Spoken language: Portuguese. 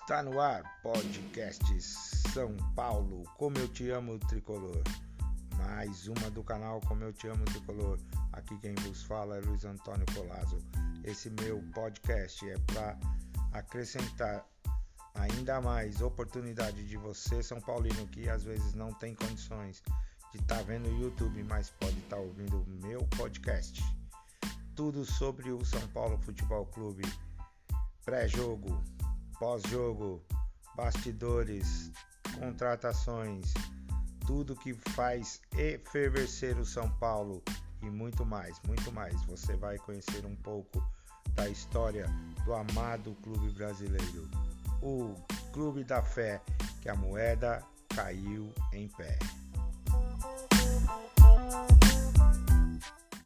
Está no ar, podcast São Paulo, como eu te amo tricolor. Mais uma do canal Como eu te amo tricolor. Aqui quem vos fala é Luiz Antônio Colazo. Esse meu podcast é para acrescentar ainda mais oportunidade de você, São Paulino, que às vezes não tem condições de estar tá vendo o YouTube, mas pode estar tá ouvindo o meu podcast. Tudo sobre o São Paulo Futebol Clube, pré-jogo, pós-jogo, bastidores, contratações, tudo que faz efervescer o São Paulo e muito mais, muito mais. Você vai conhecer um pouco da história do amado clube brasileiro, o Clube da Fé, que a moeda caiu em pé.